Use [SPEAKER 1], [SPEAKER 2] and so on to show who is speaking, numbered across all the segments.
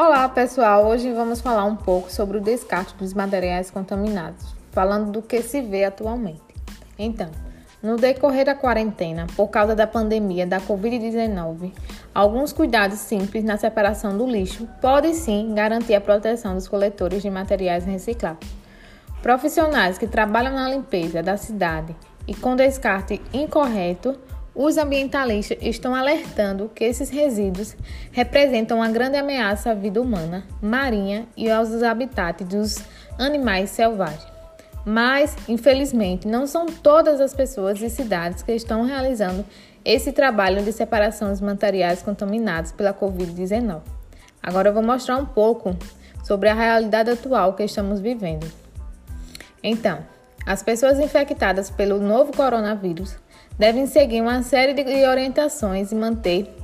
[SPEAKER 1] Olá pessoal, hoje vamos falar um pouco sobre o descarte dos materiais contaminados, falando do que se vê atualmente. Então, no decorrer da quarentena, por causa da pandemia da Covid-19, alguns cuidados simples na separação do lixo podem sim garantir a proteção dos coletores de materiais recicláveis. Profissionais que trabalham na limpeza da cidade e com descarte incorreto os ambientalistas estão alertando que esses resíduos representam uma grande ameaça à vida humana, marinha e aos habitats dos animais selvagens. Mas, infelizmente, não são todas as pessoas e cidades que estão realizando esse trabalho de separação dos materiais contaminados pela Covid-19. Agora eu vou mostrar um pouco sobre a realidade atual que estamos vivendo. Então, as pessoas infectadas pelo novo coronavírus devem seguir uma série de orientações e manter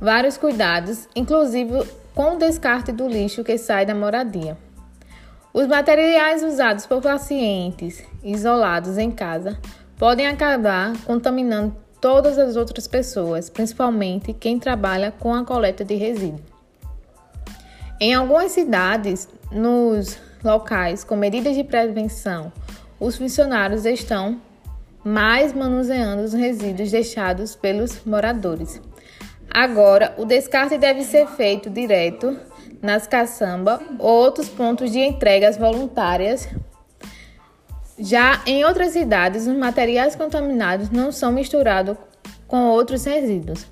[SPEAKER 1] vários cuidados, inclusive com o descarte do lixo que sai da moradia. Os materiais usados por pacientes isolados em casa podem acabar contaminando todas as outras pessoas, principalmente quem trabalha com a coleta de resíduos. Em algumas cidades, nos locais com medidas de prevenção, os funcionários estão mais manuseando os resíduos deixados pelos moradores. Agora, o descarte deve ser feito direto nas caçambas ou outros pontos de entregas voluntárias. Já em outras cidades, os materiais contaminados não são misturados com outros resíduos,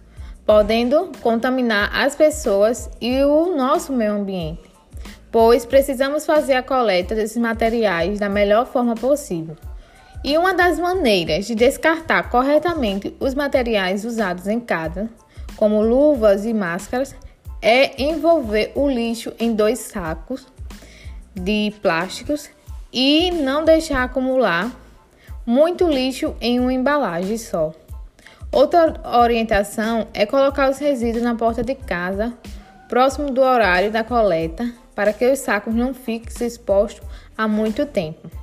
[SPEAKER 1] podendo contaminar as pessoas e o nosso meio ambiente, pois precisamos fazer a coleta desses materiais da melhor forma possível. E uma das maneiras de descartar corretamente os materiais usados em casa, como luvas e máscaras, é envolver o lixo em dois sacos de plásticos e não deixar acumular muito lixo em uma embalagem só. Outra orientação é colocar os resíduos na porta de casa, próximo do horário da coleta, para que os sacos não fiquem expostos há muito tempo.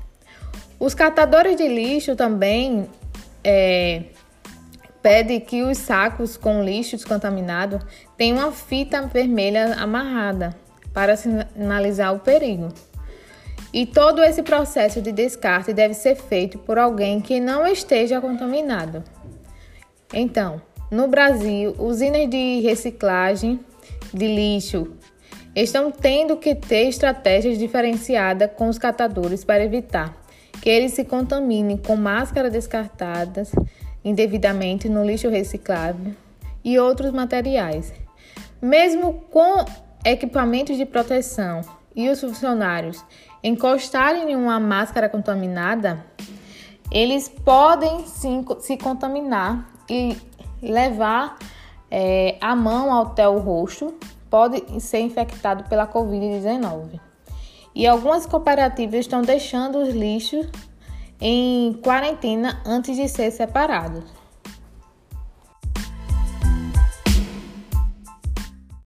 [SPEAKER 1] Os catadores de lixo também é, pedem que os sacos com lixo descontaminado tenham uma fita vermelha amarrada para sinalizar o perigo. E todo esse processo de descarte deve ser feito por alguém que não esteja contaminado. Então, no Brasil, usinas de reciclagem de lixo estão tendo que ter estratégias diferenciadas com os catadores para evitar que eles se contaminem com máscaras descartadas indevidamente no lixo reciclável e outros materiais. Mesmo com equipamentos de proteção e os funcionários encostarem em uma máscara contaminada, eles podem sim se contaminar e levar é, a mão até o rosto, pode ser infectado pela Covid-19 e algumas cooperativas estão deixando os lixos em quarentena antes de ser separados.